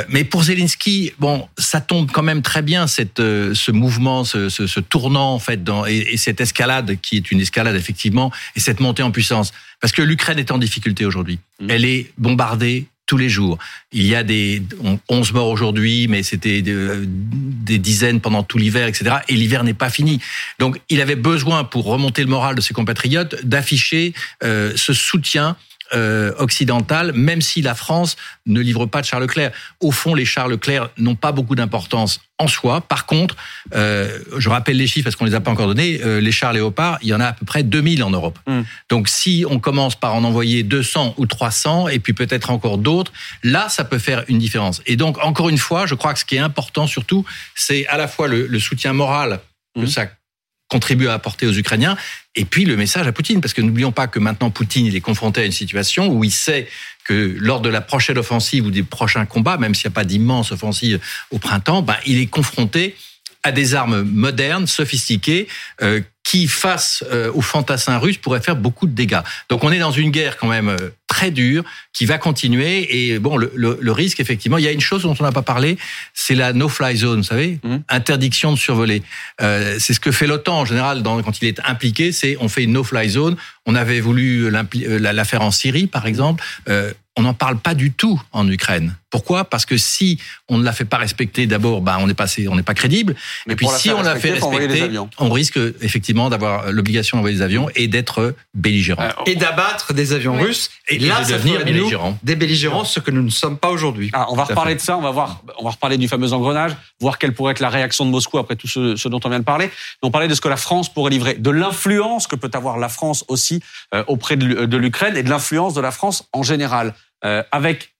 Mais pour Zelensky, bon, ça tombe quand même très bien cette, euh, ce mouvement, ce, ce, ce, tournant en fait, dans, et, et, cette escalade qui est une escalade effectivement, et cette montée en puissance, parce que l'Ukraine est en difficulté aujourd'hui. Mmh. Elle est bombardée tous les jours. Il y a des 11 morts aujourd'hui, mais c'était des dizaines pendant tout l'hiver, etc. Et l'hiver n'est pas fini. Donc, il avait besoin, pour remonter le moral de ses compatriotes, d'afficher euh, ce soutien euh, occidentale, même si la France ne livre pas de chars Leclerc. Au fond, les chars Leclerc n'ont pas beaucoup d'importance en soi. Par contre, euh, je rappelle les chiffres parce qu'on les a pas encore donnés. Euh, les chars Léopard, il y en a à peu près 2000 en Europe. Mm. Donc, si on commence par en envoyer 200 ou 300, et puis peut-être encore d'autres, là, ça peut faire une différence. Et donc, encore une fois, je crois que ce qui est important surtout, c'est à la fois le, le soutien moral que mm. ça contribue à apporter aux Ukrainiens, et puis le message à Poutine, parce que n'oublions pas que maintenant Poutine il est confronté à une situation où il sait que lors de la prochaine offensive ou des prochains combats, même s'il n'y a pas d'immense offensive au printemps, ben, il est confronté à des armes modernes, sophistiquées, euh, qui, face euh, aux fantassins russes, pourraient faire beaucoup de dégâts. Donc on est dans une guerre quand même euh, très dure, qui va continuer. Et bon, le, le, le risque, effectivement, il y a une chose dont on n'a pas parlé, c'est la no-fly zone, vous savez, mmh. interdiction de survoler. Euh, c'est ce que fait l'OTAN en général dans, quand il est impliqué, c'est on fait une no-fly zone. On avait voulu euh, la, la faire en Syrie, par exemple. Euh, on n'en parle pas du tout en Ukraine. Pourquoi? Parce que si on ne la fait pas respecter, d'abord, ben, on n'est pas, on n'est pas crédible. Mais et puis si on la fait respecter, on risque effectivement d'avoir l'obligation d'envoyer des avions et d'être belligérant. Euh, et d'abattre des avions oui. russes. Et, et là, de devenir belligérant. Des belligérants, ce que nous ne sommes pas aujourd'hui. Ah, on va reparler de ça. On va voir, on va reparler du fameux engrenage, voir quelle pourrait être la réaction de Moscou après tout ce, ce dont on vient de parler. On parlait de ce que la France pourrait livrer, de l'influence que peut avoir la France aussi euh, auprès de, de l'Ukraine et de l'influence de la France en général euh, avec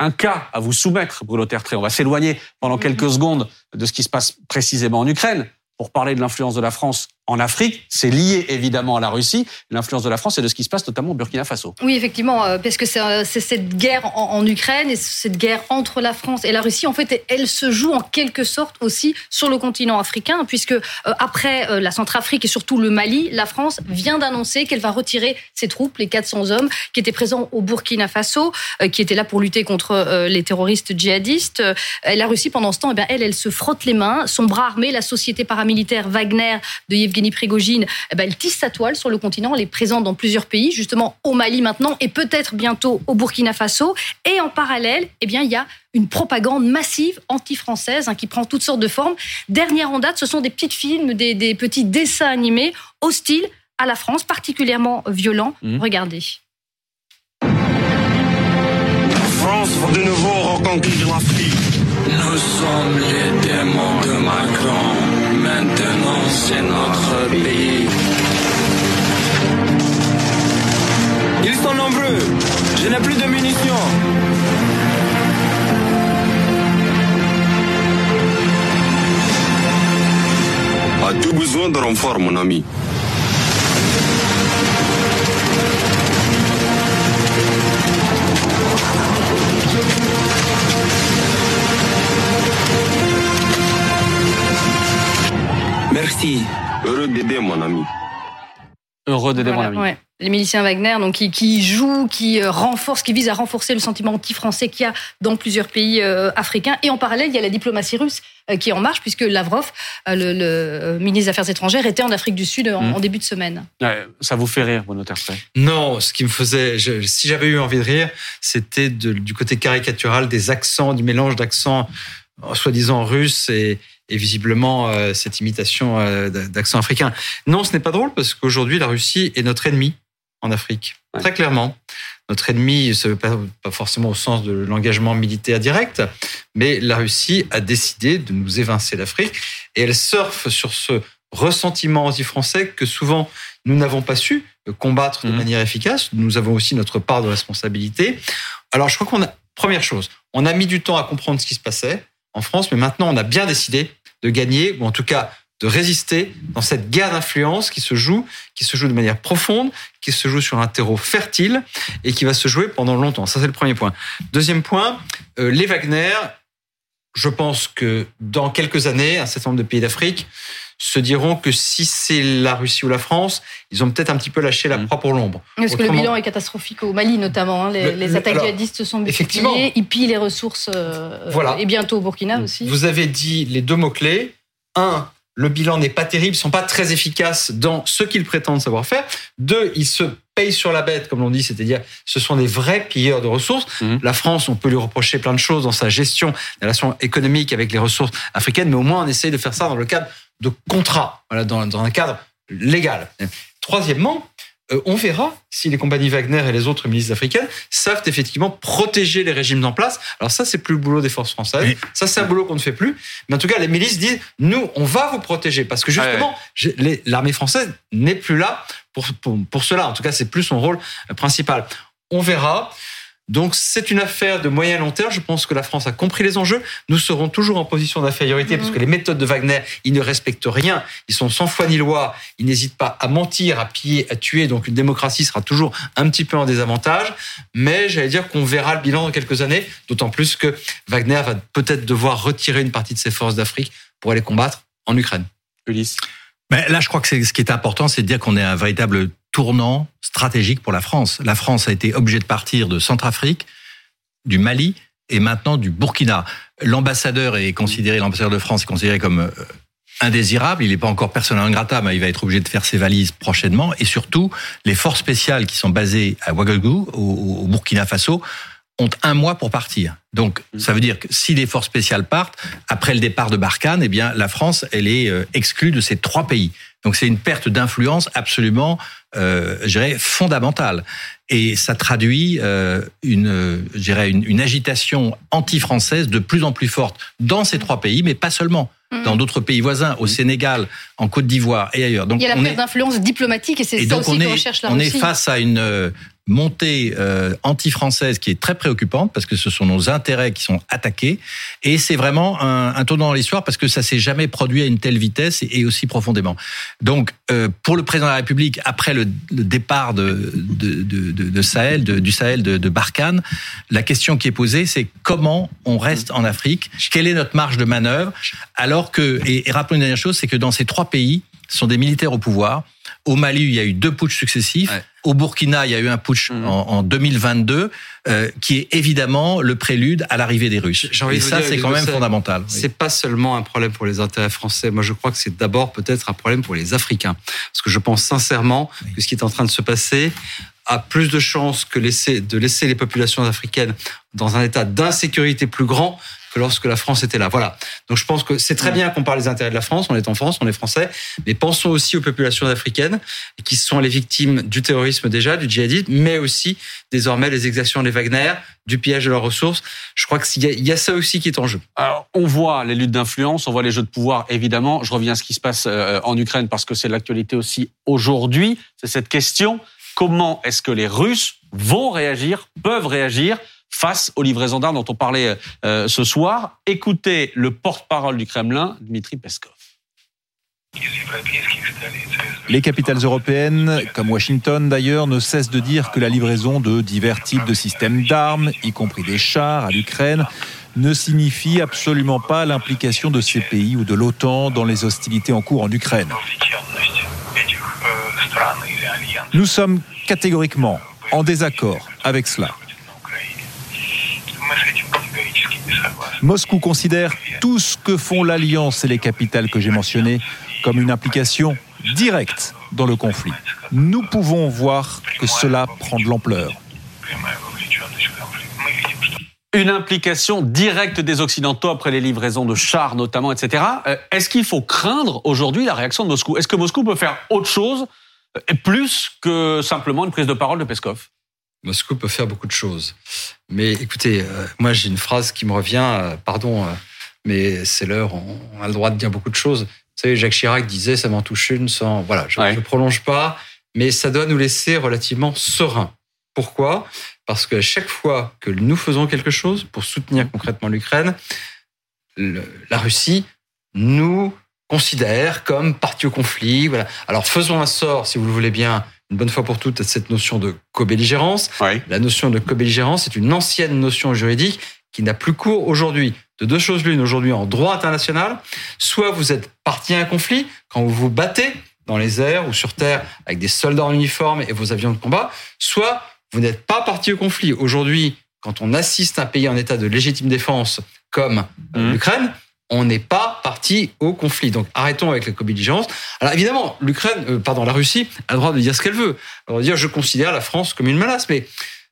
un cas à vous soumettre, Bruno Tertré. On va s'éloigner pendant quelques secondes de ce qui se passe précisément en Ukraine pour parler de l'influence de la France en Afrique, c'est lié évidemment à la Russie. L'influence de la France et de ce qui se passe notamment au Burkina Faso. Oui, effectivement, euh, parce que c'est cette guerre en, Ukraine et cette guerre entre la France et la Russie, en fait, elle se joue en quelque sorte aussi sur le continent africain, puisque euh, après euh, la Centrafrique et surtout le Mali, la France vient d'annoncer qu'elle va retirer ses troupes, les 400 hommes qui étaient présents au Burkina Faso, euh, qui étaient là pour lutter contre euh, les terroristes djihadistes. La Russie, pendant ce temps, eh elle, elle se frotte les mains. Son bras armé, la société paramilitaire Wagner de Yevgeny Yevgeny Prigogine, eh ben, elle tisse sa toile sur le continent. Elle est présente dans plusieurs pays, justement au Mali maintenant et peut-être bientôt au Burkina Faso. Et en parallèle, eh bien, il y a une propagande massive anti-française hein, qui prend toutes sortes de formes. Dernière en date, ce sont des petits films, des, des petits dessins animés hostiles à la France, particulièrement violents. Mmh. Regardez. France va de nouveau reconquérir l'Afrique. Nous sommes les démons de Macron. Maintenant, c'est notre pays. Ils sont nombreux. Je n'ai plus de munitions. As-tu besoin de renfort, mon ami? Merci. Heureux d'aider mon ami. Heureux d'aider voilà, mon ami. Ouais. Les miliciens Wagner, donc qui, qui jouent, qui euh, renforcent, qui visent à renforcer le sentiment anti-français qu'il y a dans plusieurs pays euh, africains. Et en parallèle, il y a la diplomatie russe euh, qui est en marche, puisque Lavrov, euh, le, le, ministre des Affaires étrangères, était en Afrique du Sud en, mmh. en début de semaine. Ouais, ça vous fait rire, Bruno Tertrais Non, ce qui me faisait, je, si j'avais eu envie de rire, c'était du côté caricatural des accents, du mélange d'accents soi-disant russes et, et visiblement euh, cette imitation euh, d'accent africain. Non, ce n'est pas drôle parce qu'aujourd'hui, la Russie est notre ennemi en Afrique, ouais. très clairement. Notre ennemi, ça veut pas, pas forcément au sens de l'engagement militaire direct, mais la Russie a décidé de nous évincer d'Afrique et elle surfe sur ce ressentiment anti-français que souvent nous n'avons pas su combattre de mmh. manière efficace. Nous avons aussi notre part de responsabilité. Alors, je crois qu'on a, première chose, on a mis du temps à comprendre ce qui se passait. En France, mais maintenant on a bien décidé de gagner, ou en tout cas de résister dans cette guerre d'influence qui se joue, qui se joue de manière profonde, qui se joue sur un terreau fertile et qui va se jouer pendant longtemps. Ça, c'est le premier point. Deuxième point, euh, les Wagner, je pense que dans quelques années, un certain nombre de pays d'Afrique se diront que si c'est la Russie ou la France, ils ont peut-être un petit peu lâché la Mm. proie pour l'ombre. Parce que le bilan est catastrophique au Mali notamment. hein. Les, Le- les le- attaques alors, djihadistes sont multipliées. Ils pillent les ressources. euh, Voilà. Et bientôt au Burkina aussi. Vous avez dit les deux mots-clés. Un, le bilan n'est pas terrible, ils sont pas très efficaces dans ce qu'ils prétendent savoir faire. Deux, ils se payent sur la bête, comme l'on dit, c'est-à-dire ce sont des vrais pilleurs de ressources. Mhm. La France, on peut lui reprocher plein de choses dans sa gestion des relations économiques avec les ressources africaines, mais au moins on essaye de faire ça dans le cadre de contrats, voilà, dans, dans un cadre légal. Troisièmement, euh, on verra si les compagnies Wagner et les autres milices africaines savent effectivement protéger les régimes en place. Alors ça, c'est plus le boulot des forces françaises. Oui. Ça, c'est un boulot qu'on ne fait plus. Mais en tout cas, les milices disent, nous, on va vous protéger. Parce que justement, les- l'armée française n'est plus là pour, pour, pour cela. En tout cas, c'est plus son rôle euh, principal. On verra. Donc, c'est une affaire de moyen long terme. Je pense que la France a compris les enjeux. Nous serons toujours en position d'infériorité parce que les méthodes de Wagner, ils ne respectent rien. Ils sont sans foi ni loi. Ils n'hésitent pas à mentir, à piller, à tuer. Donc, une démocratie sera toujours un petit peu en désavantage. Mais j'allais dire qu'on verra le bilan dans quelques années. D'autant plus que Wagner va peut-être devoir retirer une partie de ses forces d'Afrique pour aller combattre en Ukraine. Ulysse. Mais là, je crois que ce qui est important, c'est de dire qu'on est un véritable tournant stratégique pour la France. La France a été obligée de partir de Centrafrique, du Mali et maintenant du Burkina. L'ambassadeur est considéré, l'ambassadeur de France est considéré comme euh, indésirable. Il n'est pas encore personnel non grata, mais il va être obligé de faire ses valises prochainement. Et surtout, les forces spéciales qui sont basées à Ouagadougou, au, au Burkina Faso, ont un mois pour partir. Donc, ça veut dire que si les forces spéciales partent, après le départ de Barkhane, eh bien, la France, elle est euh, exclue de ces trois pays. Donc, c'est une perte d'influence absolument, euh, je dirais, fondamentale. Et ça traduit euh, une, je dirais, une, une agitation anti-française de plus en plus forte dans ces trois pays, mais pas seulement. Mhm. Dans d'autres pays voisins, au Sénégal, en Côte d'Ivoire et ailleurs. Donc, Il y a la on perte est- d'influence diplomatique et c'est ça donc aussi on que est, recherche la on est face à une euh, montée euh, anti-française qui est très préoccupante parce que ce sont nos intérêts qui sont attaqués et c'est vraiment un, tournant dans l'histoire parce que ça s'est jamais produit à une telle vitesse et, aussi profondément. Donc euh, pour le président de la République après le, départ de, de, de, de- du Sahel de, de Barkhane, la question qui est posée c'est comment on reste en Afrique, quelle est notre marge de manœuvre? Alors que et, et rappelons une dernière chose c'est que dans ces trois pays ce sont des militaires au pouvoir. Au Mali, il y a eu deux putschs successifs. Ouais. Au Burkina, il y a eu un putsch Mhm. en, en 2022, euh, qui est évidemment le prélude à l'arrivée des Russes. Envie Et de ça, c'est quand même fondamental. Oui. C'est pas seulement un problème pour les intérêts français. Moi, je crois que c'est d'abord peut-être un problème pour les Africains. Parce que je pense sincèrement que ce qui est en train de se passer a plus de chances que laisser, de laisser les populations africaines dans un état d'insécurité plus grand que lorsque la France était là. Voilà. Donc je pense que c'est très bien qu'on parle des intérêts de la France. On est en France, on est français. Mais pensons aussi aux populations africaines qui sont les victimes du terrorisme déjà, du djihadisme, mais aussi désormais les exactions des Wagner, du pillage de leurs ressources. Je crois qu'il y, y a ça aussi qui est en jeu. Alors, on voit les luttes d'influence, on voit les jeux de pouvoir, évidemment. Je reviens à ce qui se passe euh, en Ukraine parce que c'est l'actualité aussi aujourd'hui. C'est cette question comment est-ce que les Russes vont réagir, peuvent réagir face aux livraisons d'armes dont on parlait euh, ce soir Écoutez le porte-parole du Kremlin, Dmitri Peskov. Les capitales européennes, comme Washington d'ailleurs, ne cessent de dire que la livraison de divers types de systèmes d'armes, y compris des chars, à l'Ukraine, ne signifie absolument pas l'implication de ces pays ou de l'OTAN dans les hostilités en cours en Ukraine. Nous sommes catégoriquement en désaccord avec cela. Moscou considère tout ce que font l'Alliance et les capitales que j'ai mentionnées comme une implication directe dans le conflit. Nous pouvons voir que cela prend de l'ampleur. Une implication directe des Occidentaux après les livraisons de chars notamment, etc. Euh, Est-ce qu'il faut craindre aujourd'hui la réaction de Moscou? Est-ce que Moscou peut faire autre chose, euh, plus que simplement une prise de parole de Peskov? Moscou peut faire beaucoup de choses. Mais écoutez, euh, moi j'ai une phrase qui me revient, euh, pardon, euh, mais c'est l'heure, on, on a le droit de dire beaucoup de choses. Vous savez, Jacques Chirac disait, ça m'en touche une sans... Voilà, je Ouais. ne prolonge pas, mais ça doit nous laisser relativement sereins. Pourquoi? Parce que chaque fois que nous faisons quelque chose pour soutenir concrètement l'Ukraine, la Russie nous considère comme partie au conflit. Voilà. Alors faisons un sort, si vous le voulez bien, une bonne fois pour toutes, à cette notion de co-belligérance. Oui. La notion de co-belligérance est une ancienne notion juridique qui n'a plus cours aujourd'hui. De deux choses l'une, aujourd'hui en droit international, soit vous êtes partie à un conflit quand vous vous battez dans les airs ou sur terre avec des soldats en uniforme et vos avions de combat, soit vous n'êtes pas partie au conflit. Aujourd'hui, quand on assiste un pays en état de légitime défense comme euh, Mhm. l'Ukraine, on n'est pas parti au conflit. Donc arrêtons avec la co-belligérance. Alors évidemment, l'Ukraine, euh, pardon, la Russie a le droit de dire ce qu'elle veut. Alors dire, je considère la France comme une menace, mais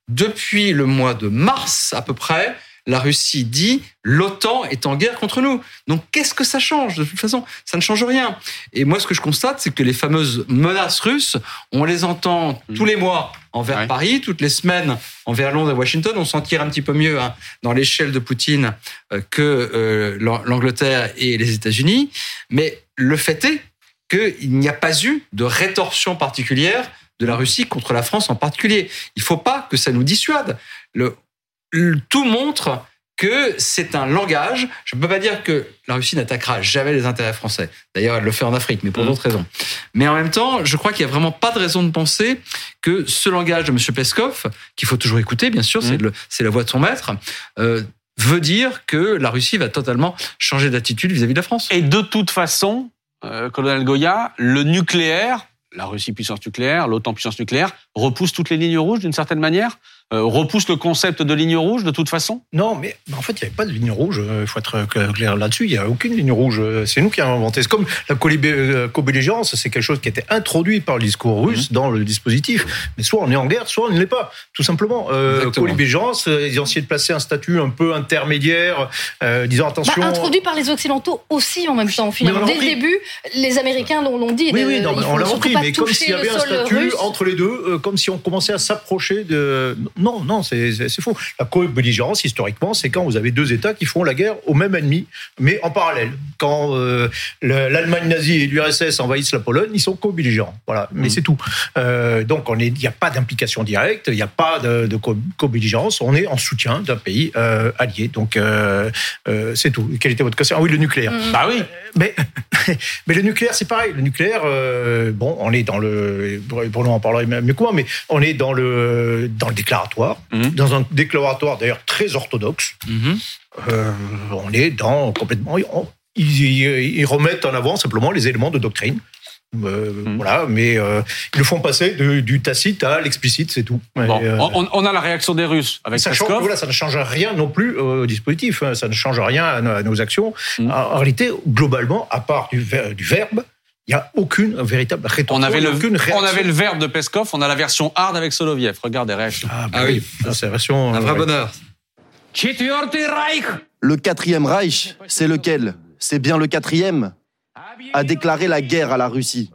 depuis le mois de mars à peu près, la Russie dit l'OTAN est en guerre contre nous. Donc qu'est-ce que ça change De toute façon, ça ne change rien. Et moi, ce que je constate, c'est que les fameuses menaces russes, on les entend tous les mois envers Ouais. Paris, toutes les semaines envers Londres et Washington. On s'en tire un petit peu mieux hein, dans l'échelle de Poutine euh, que euh, l'An- l'Angleterre et les États-Unis. Mais le fait est qu'il n'y a pas eu de rétorsion particulière de la Russie contre la France en particulier. Il ne faut pas que ça nous dissuade. Le- tout montre que c'est un langage. Je ne peux pas dire que la Russie n'attaquera jamais les intérêts français. D'ailleurs, elle le fait en Afrique, mais pour Mhm. d'autres raisons. Mais en même temps, je crois qu'il n'y a vraiment pas de raison de penser que ce langage de M. Peskov, qu'il faut toujours écouter, bien sûr, c'est c'est la voix de son maître, euh, veut dire que la Russie va totalement changer d'attitude vis-à-vis de la France. Et de toute façon, euh, colonel Goya, le nucléaire, la Russie puissance nucléaire, l'OTAN puissance nucléaire, repousse toutes les lignes rouges d'une certaine manière? Repousse le concept de ligne rouge de toute façon? Non, mais en fait, il n'y avait pas de ligne rouge. Il faut être clair là-dessus. Il n'y a aucune ligne rouge. C'est nous qui avons inventé. C'est comme la euh, co-belligérance. C'est quelque chose qui a été introduit par le discours russe dans le dispositif. Mais soit on est en guerre, soit on ne l'est pas. Tout simplement. Euh, co-belligérance, euh, ils ont essayé de placer un statut un peu intermédiaire, euh, disant Bah, attention. introduit par les Occidentaux aussi en même temps. Finalement, dès le début, les Américains l'ont l'ont dit. Oui, non, on l'a pas mais comme s'il y avait un statut russe. entre les deux, euh, comme si on commençait à s'approcher de. Non, non, c'est faux. La co-belligérance, historiquement, c'est quand vous avez deux États qui font la guerre au même ennemi, mais en parallèle. Quand euh, le- l'Allemagne nazie et l'URSS envahissent la Pologne, ils sont co-belligérants. Voilà, mais Mhm. c'est tout. Euh, donc, il n'y a pas d'implication directe, il n'y a pas de, de co- co-belligérance, on est en soutien d'un pays euh, allié. Donc, euh, euh, c'est tout. Quelle était votre question? Ah oui, le nucléaire. Mm. Bah oui. Mais, mais le nucléaire, c'est pareil. Le nucléaire, euh, bon, on est dans le. Bruno en parlera mieux que moi, mais on est dans le, dans le Mhm. Dans un déclaratoire d'ailleurs très orthodoxe. Mhm. Euh, on est dans complètement. ils, remettent en avant simplement les éléments de doctrine. Euh, Mhm. Voilà, mais euh, ils le font passer de- du tacite à l'explicite, c'est tout. Bon, Et, on, on a la réaction des Russes avec ça, change, voilà, ça ne change rien non plus au dispositif, hein, ça ne change rien à nos, à nos actions. En, en réalité, globalement, à part du, ver- du verbe, il n'y a aucune véritable rétorsion. On avait, le, aucune on réaction. avait le verbe de Peskov, on a la version hard avec Soloviev. Regarde les réactions. Ah, bah Ah oui. ça, c'est la version. Un euh, vrai ouais. bonheur. Le quatrième Reich, c'est lequel? C'est bien le quatrième? A déclaré la guerre à la Russie.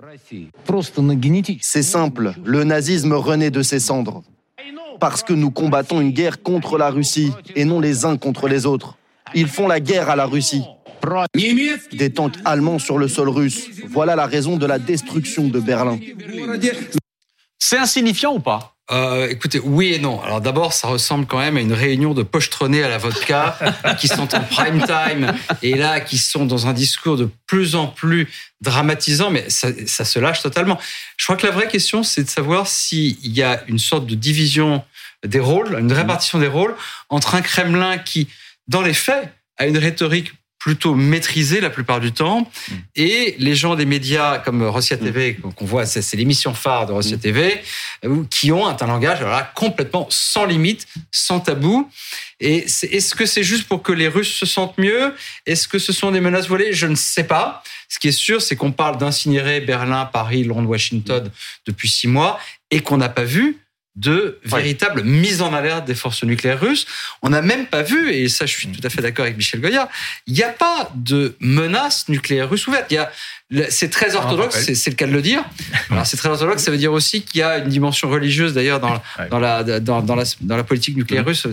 C'est simple, le nazisme renaît de ses cendres. Parce que nous combattons une guerre contre la Russie et non les uns contre les autres. Ils font la guerre à la Russie. Des tanks allemands sur le sol russe. Voilà la raison de la destruction de Berlin. C'est insignifiant ou pas? Euh, écoutez, oui et non. Alors d'abord, ça ressemble quand même à une réunion de pochetronnés à la vodka qui sont en prime time et là qui sont dans un discours de plus en plus dramatisant, mais ça, ça se lâche totalement. Je crois que la vraie question, c'est de savoir s'il y a une sorte de division des rôles, une répartition des rôles entre un Kremlin qui, dans les faits, a une rhétorique plutôt maîtrisée la plupart du temps, et les gens des médias comme Russia TV, qu'on voit, c'est l'émission phare de Russia TV, euh, qui ont un langage alors là, complètement sans limite, sans tabou. Et est-ce que c'est juste pour que les Russes se sentent mieux? Est-ce que ce sont des menaces voilées Je ne sais pas. Ce qui est sûr, c'est qu'on parle d'incinérer Berlin, Paris, Londres, Washington depuis six mois et qu'on n'a pas vu de véritable mise en alerte des forces nucléaires russes. On n'a même pas vu, et ça je suis tout à fait d'accord avec Michel Goya, il n'y a pas de menace nucléaire russe ouverte. Il y a, c'est très orthodoxe, c'est, le cas de le dire. Alors c'est très orthodoxe, ça veut dire aussi qu'il y a une dimension religieuse d'ailleurs dans, la, dans, dans la, dans la politique nucléaire russe,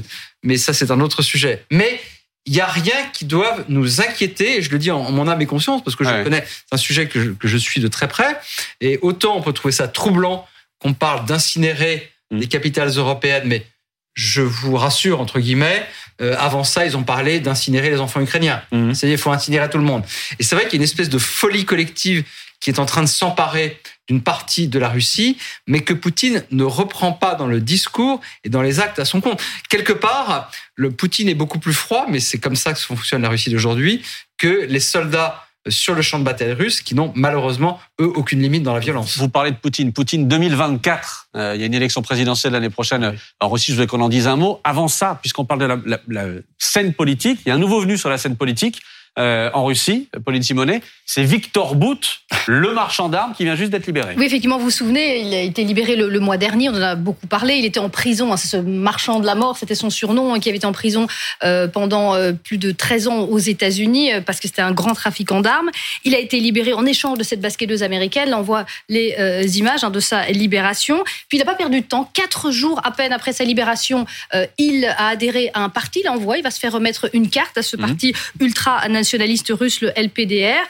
mais ça c'est un autre sujet. Mais il n'y a rien qui doive nous inquiéter, et je le dis en, en mon âme et conscience, parce que je Ouais. connais, c'est un sujet que je, que je suis de très près, et autant on peut trouver ça troublant qu'on parle d'incinérer Mm. les capitales européennes, mais je vous rassure, entre guillemets, Euh, avant ça, ils ont parlé d'incinérer les enfants ukrainiens. C'est-à-dire, il faut incinérer tout le monde. Et c'est vrai qu'il y a une espèce de folie collective qui est en train de s'emparer d'une partie de la Russie, mais que Poutine ne reprend pas dans le discours et dans les actes à son compte. Quelque part, le Poutine est beaucoup plus froid, mais c'est comme ça que fonctionne la Russie d'aujourd'hui, que les soldats sur le champ de bataille russe qui n'ont malheureusement, eux, aucune limite dans la violence. Vous parlez de Poutine. Poutine 2024. Euh, il y a une élection présidentielle l'année prochaine en Russie. Je voulais qu'on en dise un mot. Avant ça, puisqu'on parle de la, la- la scène politique, il y a un nouveau venu sur la scène politique euh, en Russie, Pauline Simonet. C'est Victor Bout, le marchand d'armes qui vient juste d'être libéré. Oui, effectivement, vous vous souvenez, il a été libéré le, le mois dernier, on en a beaucoup parlé, il était en prison, hein, ce marchand de la mort, c'était son surnom, hein, qui avait été en prison euh, pendant euh, plus de 13 ans aux États-Unis, parce que c'était un grand trafiquant d'armes. Il a été libéré en échange de cette basketteuse américaine, là on voit les images hein, de sa libération. Puis il n'a pas perdu de temps, quatre jours à peine après sa libération, il a adhéré à un parti, là on voit, il va se faire remettre une carte à ce parti ultra-nationaliste russe, le LPDR.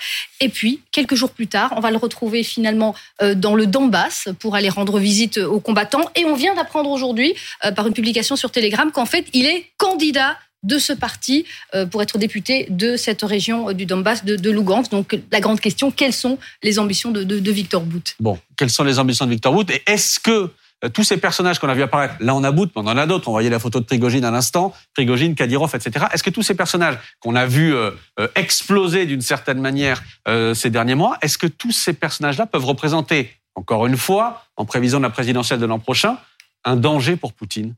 Et puis, quelques jours plus tard, on va le retrouver finalement euh, dans le Donbass pour aller rendre visite aux combattants. Et on vient d'apprendre aujourd'hui, euh, par une publication sur Telegram, qu'en fait, il est candidat de ce parti euh, pour être député de cette région du Donbass, de, de Lugansk. Donc, la grande question, quelles sont les ambitions de, de, de Victor Bout? Bon, quelles sont les ambitions de Victor Bout? Et est-ce que tous ces personnages qu'on a vu apparaître, là on a Bout, mais on en a d'autres, on voyait la photo de Prigogine à l'instant, Prigogine, Kadyrov, etc. Est-ce que tous ces personnages qu'on a vus euh, euh, exploser d'une certaine manière euh, ces derniers mois, est-ce que tous ces personnages-là peuvent représenter, encore une fois, en prévision de la présidentielle de l'an prochain, un danger pour Poutine?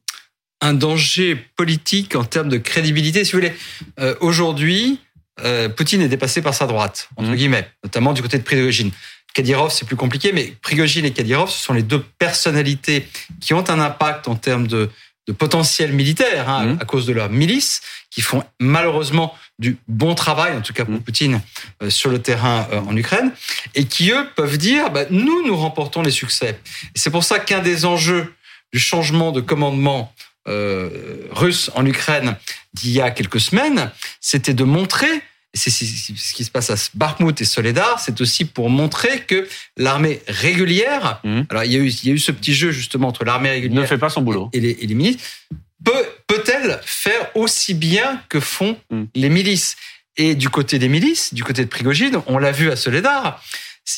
Un danger politique en termes de crédibilité. Si vous voulez, euh, aujourd'hui, euh, Poutine est dépassé par sa droite, entre Mhm. guillemets, notamment du côté de Prigogine. Kadyrov, c'est plus compliqué, mais Prigogine et Kadyrov, ce sont les deux personnalités qui ont un impact en termes de, de potentiel militaire, hein, Mhm. à cause de leur milice, qui font malheureusement du bon travail, en tout cas pour Mhm. Poutine, euh, sur le terrain euh, en Ukraine, et qui, eux, peuvent dire, bah, nous, nous remportons les succès. Et c'est pour ça qu'un des enjeux du changement de commandement euh, russe en Ukraine d'il y a quelques semaines, c'était de montrer, c'est ce qui se passe à Bakhmut et Soledar, c'est aussi pour montrer que l'armée régulière, Mhm. alors il y, a eu, il y a eu ce petit jeu justement entre l'armée Il ne régulière fait pas son boulot. et les, et les milices, peut, peut-elle faire aussi bien que font Mm. les milices? Et du côté des milices, du côté de Prigogine, on l'a vu à Soledar,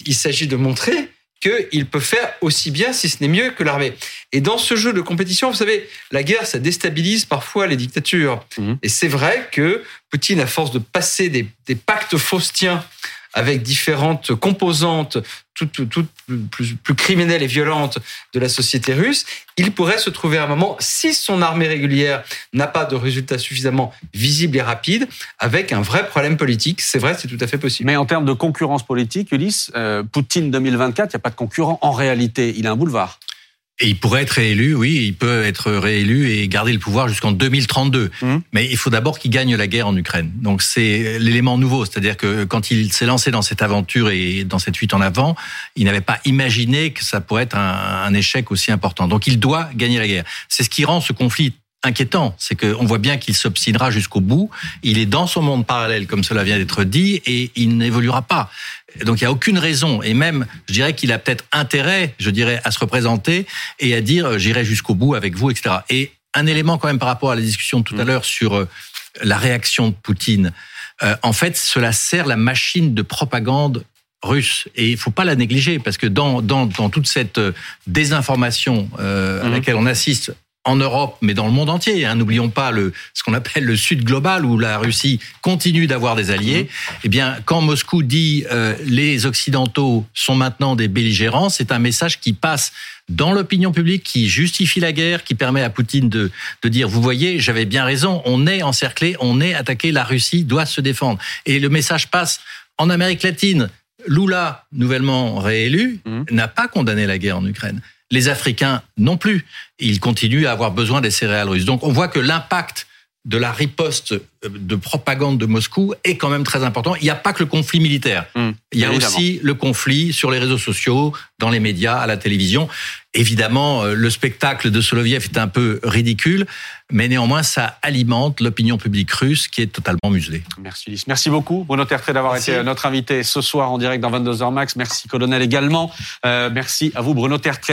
il s'agit de montrer qu'il peut faire aussi bien, si ce n'est mieux, que l'armée. Et dans ce jeu de compétition, vous savez, la guerre, ça déstabilise parfois les dictatures. Mhm. Et c'est vrai que Poutine, à force de passer des, des pactes faustiens avec différentes composantes, toutes, plus, plus criminelles et violentes de la société russe, il pourrait se trouver à un moment, si son armée régulière n'a pas de résultats suffisamment visibles et rapides, avec un vrai problème politique. C'est vrai, c'est tout à fait possible. Mais en termes de concurrence politique, Ulysse, euh, Poutine 2024, il n'y a pas de concurrent. En réalité, il a un boulevard. Et il pourrait être réélu, oui, il peut être réélu et garder le pouvoir jusqu'en 2032. Mhm. Mais il faut d'abord qu'il gagne la guerre en Ukraine. Donc c'est l'élément nouveau, c'est-à-dire que quand il s'est lancé dans cette aventure et dans cette fuite en avant, il n'avait pas imaginé que ça pourrait être un, un échec aussi important. Donc il doit gagner la guerre. C'est ce qui rend ce conflit inquiétant, c'est qu'on voit bien qu'il s'obstinera jusqu'au bout. Il est dans son monde parallèle, comme cela vient d'être dit, et il n'évoluera pas. Donc il n'y a aucune raison, et même, je dirais qu'il a peut-être intérêt, je dirais, à se représenter et à dire euh, j'irai jusqu'au bout avec vous, etc. Et un élément quand même par rapport à la discussion de tout à l'heure sur euh, la réaction de Poutine. Euh, en fait, cela sert la machine de propagande russe et il faut pas la négliger parce que dans dans, dans toute cette euh, désinformation euh, à Mhm. laquelle on assiste en Europe, mais dans le monde entier. Hein. N'oublions pas le, ce qu'on appelle le Sud global, où la Russie continue d'avoir des alliés. Eh bien, quand Moscou dit euh, les Occidentaux sont maintenant des belligérants, c'est un message qui passe dans l'opinion publique, qui justifie la guerre, qui permet à Poutine de, de dire, vous voyez, j'avais bien raison, on est encerclé, on est attaqué, la Russie doit se défendre. Et le message passe en Amérique latine. Lula, nouvellement réélu, Mhm. n'a pas condamné la guerre en Ukraine. Les Africains non plus. Ils continuent à avoir besoin des céréales russes. Donc on voit que l'impact de la riposte euh, de propagande de Moscou est quand même très important. Il n'y a pas que le conflit militaire. Mmh, Il y a évidemment. aussi le conflit sur les réseaux sociaux, dans les médias, à la télévision. Évidemment, euh, le spectacle de Soloviev est un peu ridicule, mais néanmoins, ça alimente l'opinion publique russe qui est totalement muselée. Merci Ulysse. Merci beaucoup Bruno Tertré d'avoir été notre invité ce soir en direct dans 22h max. Merci Colonel également. Euh, merci à vous Bruno Tertré.